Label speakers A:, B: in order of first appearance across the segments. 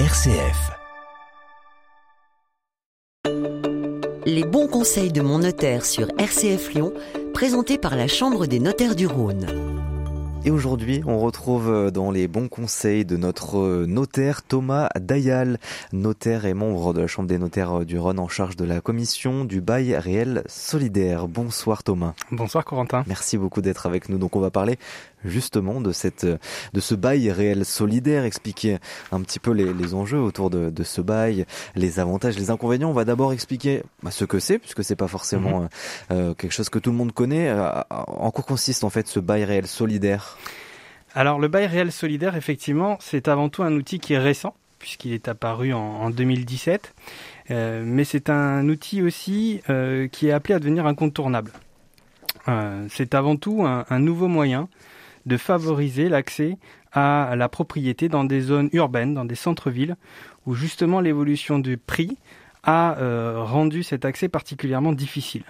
A: RCF.
B: Les bons conseils de mon notaire sur RCF Lyon, présentés par la Chambre des notaires du Rhône.
C: Et aujourd'hui, on retrouve euh, dans les bons conseils de notre euh, notaire Thomas Dayal, notaire et membre de la Chambre des notaires euh, du Rhône en charge de la commission du bail réel solidaire. Bonsoir Thomas.
D: Bonsoir Corentin.
C: Merci beaucoup d'être avec nous. Donc on va parler justement de cette de ce bail réel solidaire, expliquer un petit peu les, les enjeux autour de, de, ce bail, les avantages, les inconvénients. On va d'abord expliquer bah, ce que c'est, puisque c'est pas forcément mmh. euh, quelque chose que tout le monde connaît. En quoi consiste en fait ce bail réel solidaire?
D: Alors le bail réel solidaire, effectivement, c'est avant tout un outil qui est récent, puisqu'il est apparu en, en 2017, euh, mais c'est un outil aussi euh, qui est appelé à devenir incontournable. Euh, c'est avant tout un, un, nouveau moyen de favoriser l'accès à la propriété dans des zones urbaines, dans des centres-villes, où justement l'évolution du prix a euh, rendu cet accès particulièrement difficile.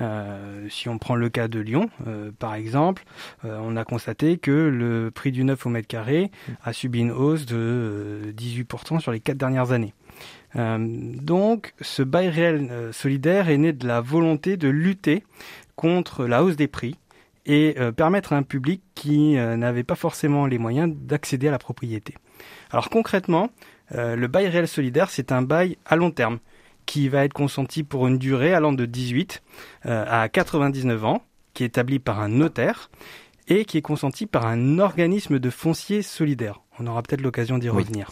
D: Euh, si on prend le cas de Lyon, euh, par exemple, on a constaté que le prix du neuf au mètre carré a subi une hausse de 18% sur les quatre dernières années. donc, ce bail réel solidaire est né de la volonté de lutter contre la hausse des prix et permettre à un public qui n'avait pas forcément les moyens d'accéder à la propriété. Alors concrètement, le bail réel solidaire, c'est un bail à long terme qui va être consenti pour une durée allant de 18 euh, à 99 ans, qui est établi par un notaire et qui est consenti par un organisme de foncier solidaire. On aura peut-être l'occasion d'y revenir.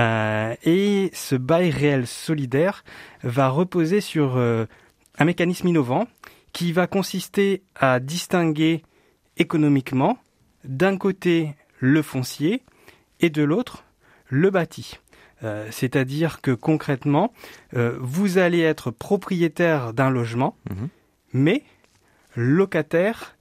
D: euh, et ce bail réel solidaire va reposer sur euh, un mécanisme innovant qui va consister à distinguer économiquement d'un côté le foncier et de l'autre le bâti. Euh, c'est-à-dire que concrètement, euh, vous allez être propriétaire d'un logement, mmh. mais locataire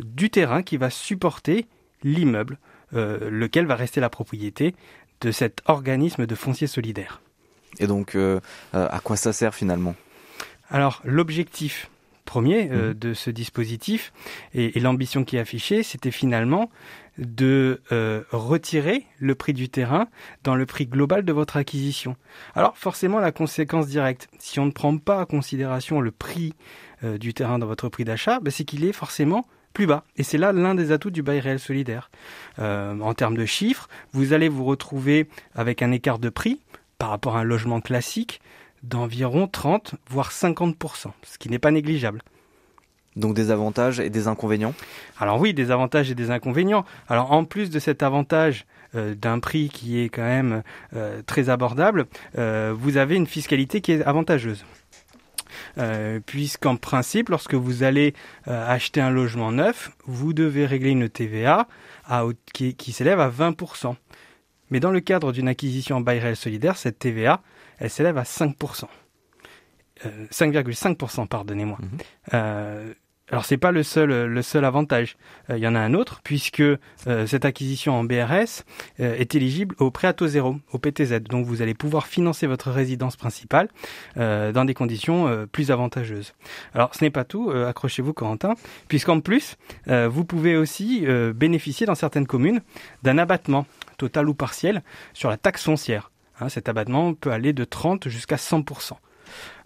D: du terrain qui va supporter l'immeuble, euh, lequel va rester la propriété de cet organisme de foncier solidaire.
C: Et donc, à quoi ça sert finalement?
D: Alors, l'objectif premier mmh. de ce dispositif et, et l'ambition qui est affichée, c'était finalement de euh, retirer le prix du terrain dans le prix global de votre acquisition. Alors forcément la conséquence directe, si on ne prend pas en considération le prix euh, du terrain dans votre prix d'achat, ben, c'est qu'il est forcément plus bas. Et c'est là l'un des atouts du bail réel solidaire. Euh, en termes de chiffres, vous allez vous retrouver avec un écart de prix par rapport à un logement classique d'environ 30 voire 50%, ce qui n'est pas négligeable.
C: Donc des avantages et des inconvénients?
D: Alors oui, des avantages et des inconvénients. Alors en plus de cet avantage euh, d'un prix qui est quand même euh, très abordable, euh, vous avez une fiscalité qui est avantageuse. Puisqu'en principe, lorsque vous allez acheter un logement neuf, vous devez régler une TVA à, qui, qui s'élève à 20%. Mais dans le cadre d'une acquisition en bail réel solidaire, cette TVA, elle s'élève à 5%. 5,5%, pardonnez-moi. Mmh. Alors c'est pas le seul le seul avantage. Il euh, y en a un autre puisque euh, cette acquisition en BRS euh, est éligible au prêt à taux zéro, au PTZ. Donc vous allez pouvoir financer votre résidence principale dans des conditions plus avantageuses. Alors ce n'est pas tout, accrochez-vous Corentin, puisqu'en plus vous pouvez aussi bénéficier dans certaines communes d'un abattement total ou partiel sur la taxe foncière. Hein, cet abattement peut aller de 30 jusqu'à 100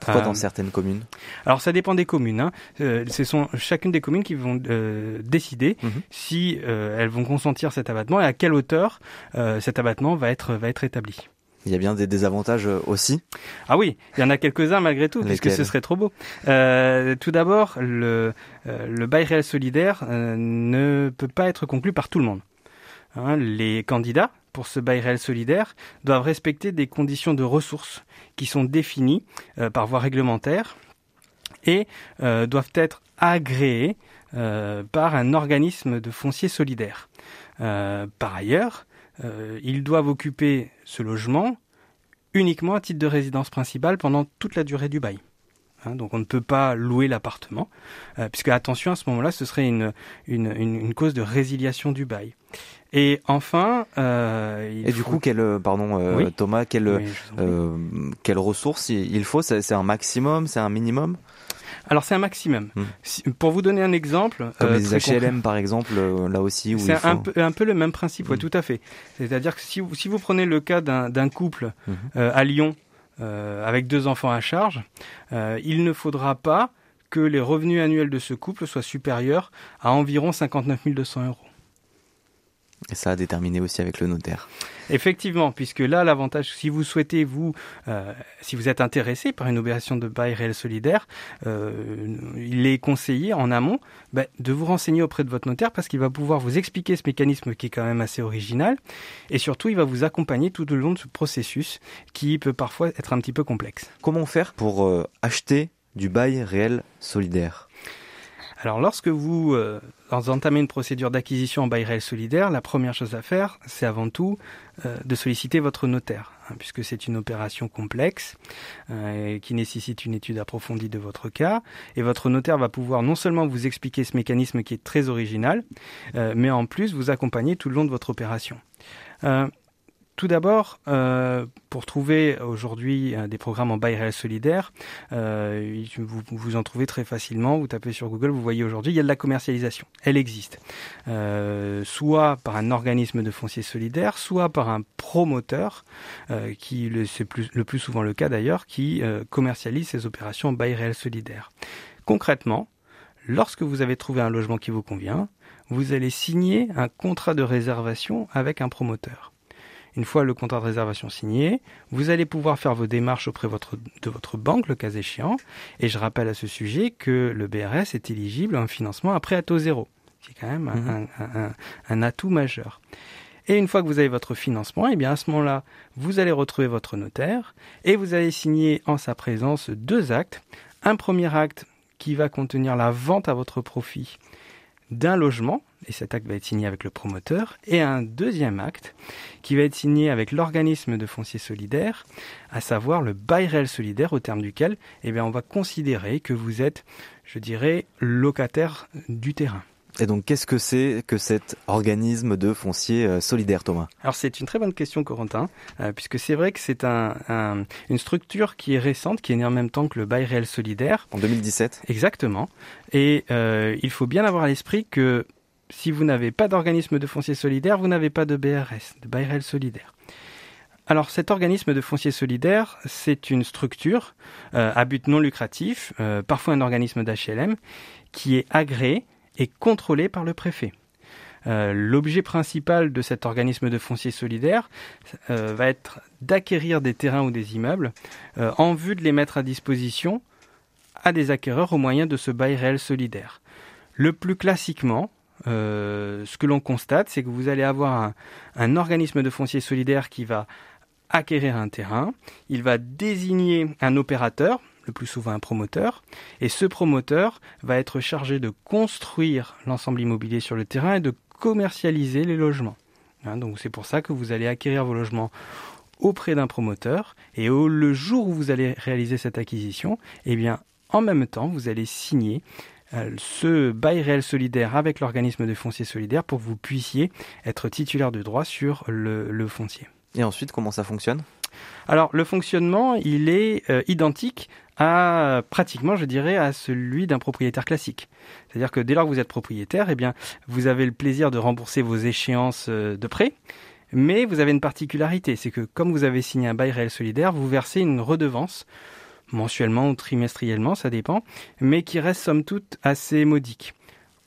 C: pourquoi dans euh, certaines communes?
D: Alors ça dépend des communes. Hein. Euh, ce sont chacune des communes qui vont euh, décider mhm. si elles vont consentir cet abattement et à quelle hauteur cet abattement va être va être établi.
C: Il y a bien des désavantages aussi?
D: Ah oui, il y en a quelques-uns malgré tout, puisque ce serait trop beau. Euh, tout d'abord, le, le bail réel solidaire ne peut pas être conclu par tout le monde. Hein, les candidats pour ce bail réel solidaire doivent respecter des conditions de ressources qui sont définies euh, par voie réglementaire et euh, doivent être agréés euh, par un organisme de foncier solidaire. par ailleurs, ils doivent occuper ce logement uniquement à titre de résidence principale pendant toute la durée du bail. Hein, donc on ne peut pas louer l'appartement, puisque attention à ce moment-là, ce serait une, une, une, cause de résiliation du bail. Et enfin,
C: euh, et du coup, quel, euh, pardon, euh, Thomas, quelle, oui, euh, quelle ressource il faut? C'est un maximum, c'est un minimum?
D: Alors c'est un maximum. Hmm. pour vous donner un exemple,
C: comme les HLM par exemple, là aussi.
D: C'est un, peu, un peu le même principe, hmm. tout à fait. C'est-à-dire que si vous, si vous prenez le cas d'un couple hmm. à Lyon avec deux enfants à charge, il ne faudra pas que les revenus annuels de ce couple soient supérieurs à environ 59 200 euros.
C: Et ça a déterminé aussi avec le notaire.
D: Effectivement, puisque là, l'avantage, si vous souhaitez, vous, euh, si vous êtes intéressé par une opération de bail réel solidaire, euh, il est conseillé en amont ben, de vous renseigner auprès de votre notaire parce qu'il va pouvoir vous expliquer ce mécanisme qui est quand même assez original et surtout, il va vous accompagner tout au long de ce processus qui peut parfois être un petit peu complexe.
C: Comment faire pour euh, acheter du bail réel solidaire?
D: Alors lorsque vous euh, entamez une procédure d'acquisition en bail réel solidaire, la première chose à faire, c'est avant tout euh, de solliciter votre notaire, hein, puisque c'est une opération complexe euh, qui nécessite une étude approfondie de votre cas. Et votre notaire va pouvoir non seulement vous expliquer ce mécanisme qui est très original, mais en plus vous accompagner tout le long de votre opération. Tout d'abord, euh, pour trouver aujourd'hui euh, des programmes en bail réel solidaire, euh, vous, vous, en trouvez très facilement. Vous tapez sur Google, vous voyez aujourd'hui, il y a de la commercialisation. Elle existe. soit par un organisme de foncier solidaire, soit par un promoteur, qui c'est plus, le plus souvent le cas d'ailleurs, qui commercialise ces opérations en bail réel solidaire. Concrètement, lorsque vous avez trouvé un logement qui vous convient, vous allez signer un contrat de réservation avec un promoteur. Une fois le contrat de réservation signé, vous allez pouvoir faire vos démarches auprès de votre banque, le cas échéant. Et je rappelle à ce sujet que le BRS est éligible à un financement après à taux zéro. C'est quand même un, mhm. atout majeur. Et une fois que vous avez votre financement, et eh bien à ce moment-là, vous allez retrouver votre notaire et vous allez signer en sa présence deux actes. Un premier acte qui va contenir la vente à votre profit d'un logement, et cet acte va être signé avec le promoteur, et un deuxième acte qui va être signé avec l'organisme de foncier solidaire, à savoir le bail réel solidaire, au terme duquel eh bien, on va considérer que vous êtes, je dirais, locataire du terrain.
C: Et donc, qu'est-ce que c'est que cet organisme de foncier euh, solidaire, Thomas?
D: Alors, c'est une très bonne question, Corentin, euh, puisque c'est vrai que c'est un, une structure qui est récente, qui est née en même temps que le bail réel solidaire.
C: En 2017
D: Exactement. Et euh, il faut bien avoir à l'esprit que si vous n'avez pas d'organisme de foncier solidaire, vous n'avez pas de BRS, de bail réel solidaire. Alors cet organisme de foncier solidaire, c'est une structure à but non lucratif, parfois un organisme d'HLM, qui est agréé est contrôlé par le préfet. Euh, l'objet principal de cet organisme de foncier solidaire euh, va être d'acquérir des terrains ou des immeubles euh, en vue de les mettre à disposition à des acquéreurs au moyen de ce bail réel solidaire. Le plus classiquement, ce que l'on constate, c'est que vous allez avoir un, un, organisme de foncier solidaire qui va acquérir un terrain, il va désigner un opérateur, le plus souvent un promoteur, et ce promoteur va être chargé de construire l'ensemble immobilier sur le terrain et de commercialiser les logements. Hein, donc c'est pour ça que vous allez acquérir vos logements auprès d'un promoteur et au, le jour où vous allez réaliser cette acquisition, eh bien en même temps vous allez signer euh, ce bail réel solidaire avec l'organisme de foncier solidaire pour que vous puissiez être titulaire de droit sur le foncier.
C: Et ensuite, comment ça fonctionne?
D: Alors le fonctionnement, il est euh, identique à pratiquement, je dirais, à celui d'un propriétaire classique. C'est-à-dire que dès lors que vous êtes propriétaire, eh bien, vous avez le plaisir de rembourser vos échéances euh, de prêt, mais vous avez une particularité, c'est que comme vous avez signé un bail réel solidaire, vous versez une redevance mensuellement ou trimestriellement, ça dépend, mais qui reste somme toute assez modique.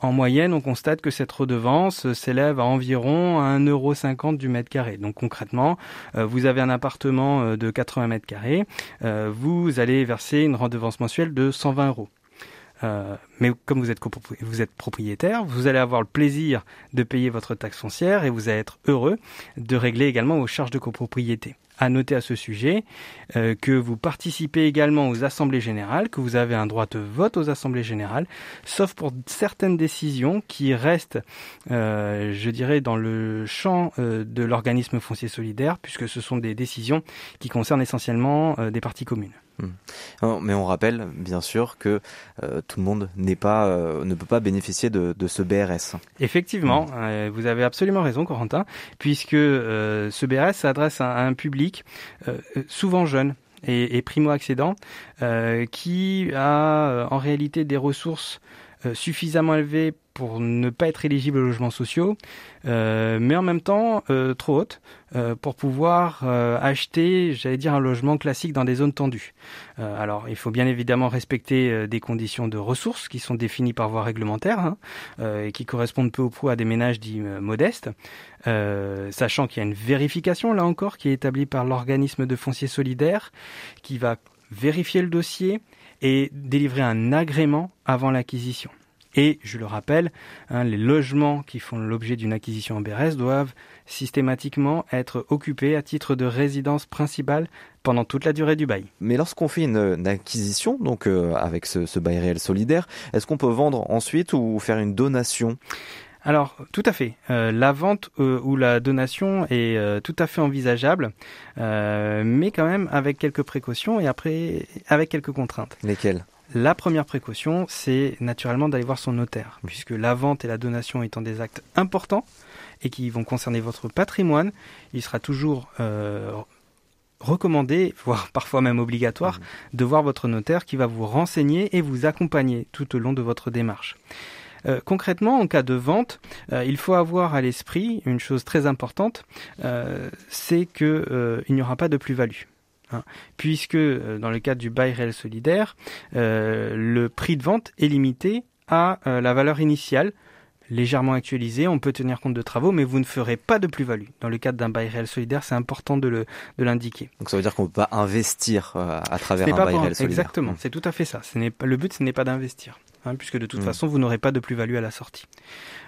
D: En moyenne, on constate que cette redevance s'élève à environ 1,50€ du mètre carré. Donc concrètement, euh, vous avez un appartement euh, de 80 mètres carrés, euh, vous allez verser une redevance mensuelle de 120 euros. Mais comme vous êtes, vous êtes propriétaire, vous allez avoir le plaisir de payer votre taxe foncière et vous allez être heureux de régler également vos charges de copropriété à noter à ce sujet euh, que vous participez également aux assemblées générales, que vous avez un droit de vote aux assemblées générales, sauf pour certaines décisions qui restent, euh, je dirais, dans le champ euh, de l'organisme foncier solidaire, puisque ce sont des décisions qui concernent essentiellement des parties communes.
C: Hmm. Mais on rappelle bien sûr que tout le monde n'est pas, euh, ne peut pas bénéficier de, ce BRS.
D: Effectivement, hmm. euh, vous avez absolument raison, Corentin, puisque ce BRS s'adresse à, un public souvent jeune. et, primo-accédant qui a en réalité des ressources suffisamment élevées pour ne pas être éligible aux logements sociaux, euh, mais en même temps euh, trop haute euh, pour pouvoir acheter, j'allais dire, un logement classique dans des zones tendues. alors, il faut bien évidemment respecter des conditions de ressources qui sont définies par voie réglementaire hein, et qui correspondent peu ou prou à des ménages dits modestes, sachant qu'il y a une vérification là encore qui est établie par l'organisme de foncier solidaire qui va vérifier le dossier et délivrer un agrément avant l'acquisition. Et je le rappelle, hein, les logements qui font l'objet d'une acquisition en BRS doivent systématiquement être occupés à titre de résidence principale pendant toute la durée du bail.
C: Mais lorsqu'on fait une, acquisition, donc euh, avec ce, bail réel solidaire, est-ce qu'on peut vendre ensuite ou faire une donation?
D: Alors, tout à fait. Euh, la vente euh, ou la donation est tout à fait envisageable, mais quand même avec quelques précautions et après avec quelques contraintes.
C: Lesquelles?
D: La première précaution, c'est naturellement d'aller voir son notaire, puisque la vente et la donation étant des actes importants et qui vont concerner votre patrimoine, il sera toujours euh, recommandé, voire parfois même obligatoire, mmh. de voir votre notaire qui va vous renseigner et vous accompagner tout au long de votre démarche. Euh, concrètement, en cas de vente, euh, il faut avoir à l'esprit une chose très importante, c'est qu'il n'y aura pas de plus-value. Hein. puisque euh, dans le cadre du bail réel solidaire, euh, le prix de vente est limité à euh, la valeur initiale légèrement actualisée. On peut tenir compte de travaux, mais vous ne ferez pas de plus-value. Dans le cadre d'un bail réel solidaire, c'est important de l'indiquer.
C: Donc ça veut dire qu'on ne peut pas investir à travers un bail réel solidaire.
D: Exactement, c'est tout à fait ça. Ce le but, ce n'est pas d'investir. Hein, puisque de toute mmh. façon, vous n'aurez pas de plus-value à la sortie.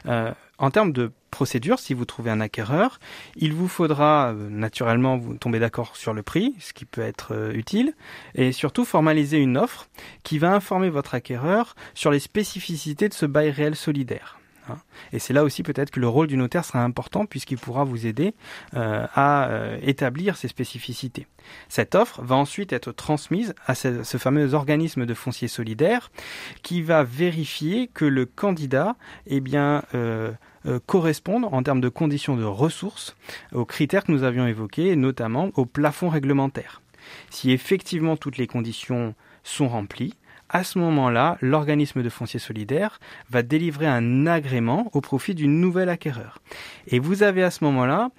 D: Euh, en termes de procédure, si vous trouvez un acquéreur, il vous faudra euh, naturellement vous tomber d'accord sur le prix, ce qui peut être euh, utile, et surtout formaliser une offre qui va informer votre acquéreur sur les spécificités de ce bail réel solidaire. Hein. Et c'est là aussi peut-être que le rôle du notaire sera important puisqu'il pourra vous aider euh, à euh, établir ces spécificités. Cette offre va ensuite être transmise à ce, fameux organisme de foncier solidaire qui va vérifier que le candidat eh euh, corresponde en termes de conditions de ressources aux critères que nous avions évoqués, notamment au plafond réglementaire. Si effectivement toutes les conditions sont remplies, à ce moment-là, l'organisme de foncier solidaire va délivrer un agrément au profit du nouvel acquéreur. Et vous avez à ce moment-là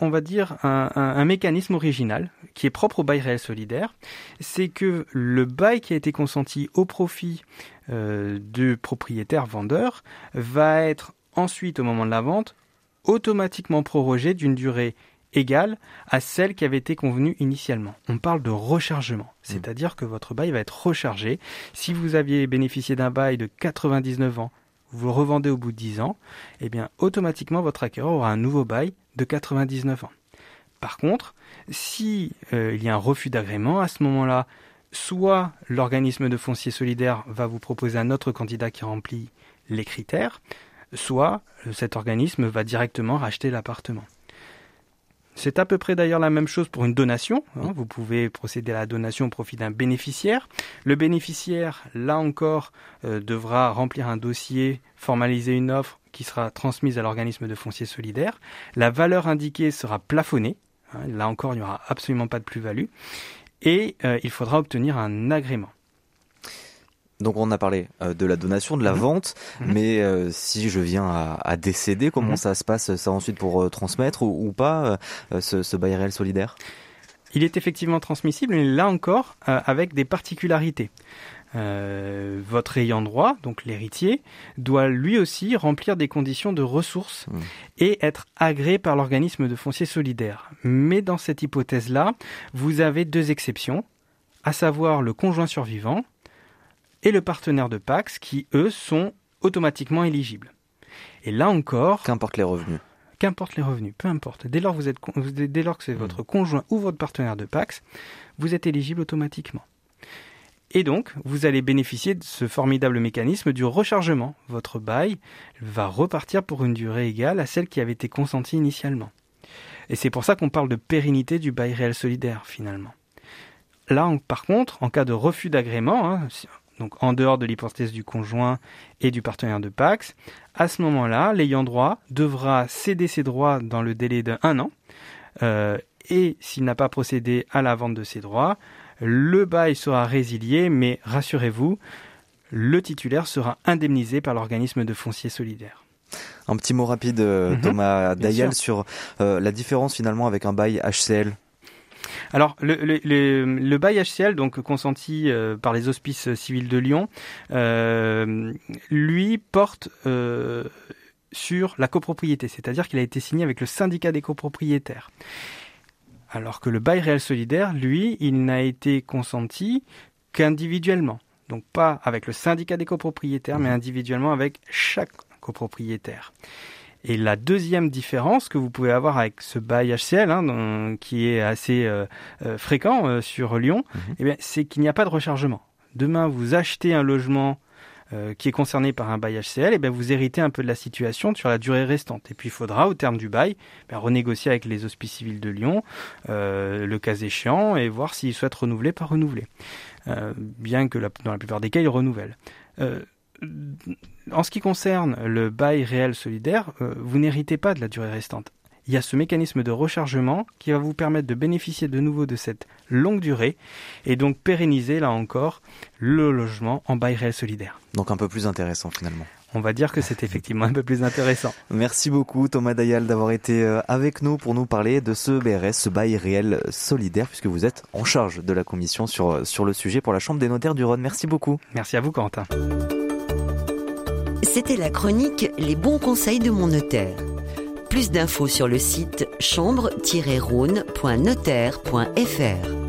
D: on va dire, un, mécanisme original qui est propre au bail réel solidaire, c'est que le bail qui a été consenti au profit euh, du propriétaire vendeur va être ensuite, au moment de la vente, automatiquement prorogé d'une durée égale à celle qui avait été convenue initialement. On parle de rechargement, mmh. c'est-à-dire que votre bail va être rechargé. Si vous aviez bénéficié d'un bail de 99 ans, vous le revendez au bout de 10 ans, eh bien automatiquement votre acquéreur aura un nouveau bail de 99 ans. Par contre, si euh, il y a un refus d'agrément, à ce moment-là, soit l'organisme de foncier solidaire va vous proposer un autre candidat qui remplit les critères, soit euh, cet organisme va directement racheter l'appartement. C'est à peu près d'ailleurs la même chose pour une donation. Hein. Vous pouvez procéder à la donation au profit d'un bénéficiaire. Le bénéficiaire, là encore, euh, devra remplir un dossier, formaliser une offre qui sera transmise à l'organisme de foncier solidaire. La valeur indiquée sera plafonnée. Hein. Là encore, il n'y aura absolument pas de plus-value. Et euh, il faudra obtenir un agrément.
C: Donc on a parlé euh, de la donation, de la mhm. vente, mhm. mais euh, si je viens à, décéder, comment mhm. ça se passe ça ensuite pour euh, transmettre ou, pas ce, ce, bail réel solidaire?
D: Il est effectivement transmissible, mais là encore avec des particularités. votre ayant droit, donc l'héritier, doit lui aussi remplir des conditions de ressources et être agréé par l'organisme de foncier solidaire. Mais dans cette hypothèse-là, vous avez deux exceptions, à savoir le conjoint survivant et le partenaire de Pax qui, eux, sont automatiquement éligibles. Et là encore...
C: Qu'importe les revenus.
D: Qu'importe les revenus, peu importe. Dès lors, vous êtes, dès lors que c'est hmm. votre conjoint ou votre partenaire de Pax, vous êtes éligible automatiquement. Et donc, vous allez bénéficier de ce formidable mécanisme du rechargement. Votre bail va repartir pour une durée égale à celle qui avait été consentie initialement. Et c'est pour ça qu'on parle de pérennité du bail réel solidaire, finalement. Là, par contre, en cas de refus d'agrément, hein, donc en dehors de l'hypothèse du conjoint et du partenaire de Pax, à ce moment-là, l'ayant droit devra céder ses droits dans le délai d'un an. Euh, et s'il n'a pas procédé à la vente de ses droits, le bail sera résilié, mais rassurez-vous, le titulaire sera indemnisé par l'organisme de foncier solidaire.
C: Un petit mot rapide, euh,
D: Mhm,
C: Thomas Dayal, sur euh, la différence finalement avec un bail HCL.
D: Alors, le, le, le, le bail HCL, donc consenti euh, par les hospices civils de Lyon, euh, lui porte euh, sur la copropriété, c'est-à-dire qu'il a été signé avec le syndicat des copropriétaires. Alors que le bail réel solidaire, lui, il n'a été consenti qu'individuellement. Donc pas avec le syndicat des copropriétaires, mais individuellement avec chaque copropriétaire. Et la deuxième différence que vous pouvez avoir avec ce bail HCL, hein, dont- qui est assez euh, euh, fréquent euh, sur Lyon,
C: Mhm.
D: eh bien, c'est qu'il n'y a pas de rechargement. Demain, vous achetez un logement euh, qui est concerné par un bail HCL, et bien vous héritez un peu de la situation sur la durée restante. Et puis il faudra, au terme du bail, ben, renégocier avec les hospices civils de Lyon, euh, le cas échéant, et voir s'ils souhaitent renouveler, pas renouveler. Euh, bien que la- dans la plupart des cas, ils renouvellent. Euh, en ce qui concerne le bail réel solidaire, euh, vous n'héritez pas de la durée restante. Il y a ce mécanisme de rechargement qui va vous permettre de bénéficier de nouveau de cette longue durée et donc pérenniser là encore le logement en bail réel solidaire.
C: Donc un peu plus intéressant finalement.
D: On va dire que c'est effectivement un peu plus intéressant.
C: Merci beaucoup Thomas Dayal d'avoir été euh, avec nous pour nous parler de ce BRS, ce bail réel solidaire, puisque vous êtes en charge de la commission sur, sur le sujet pour la Chambre des notaires du Rhône. Merci beaucoup.
D: Merci à vous Quentin.
B: C'était la chronique Les bons conseils de mon notaire. Plus d'infos sur le site chambre-rhône.notaire.fr.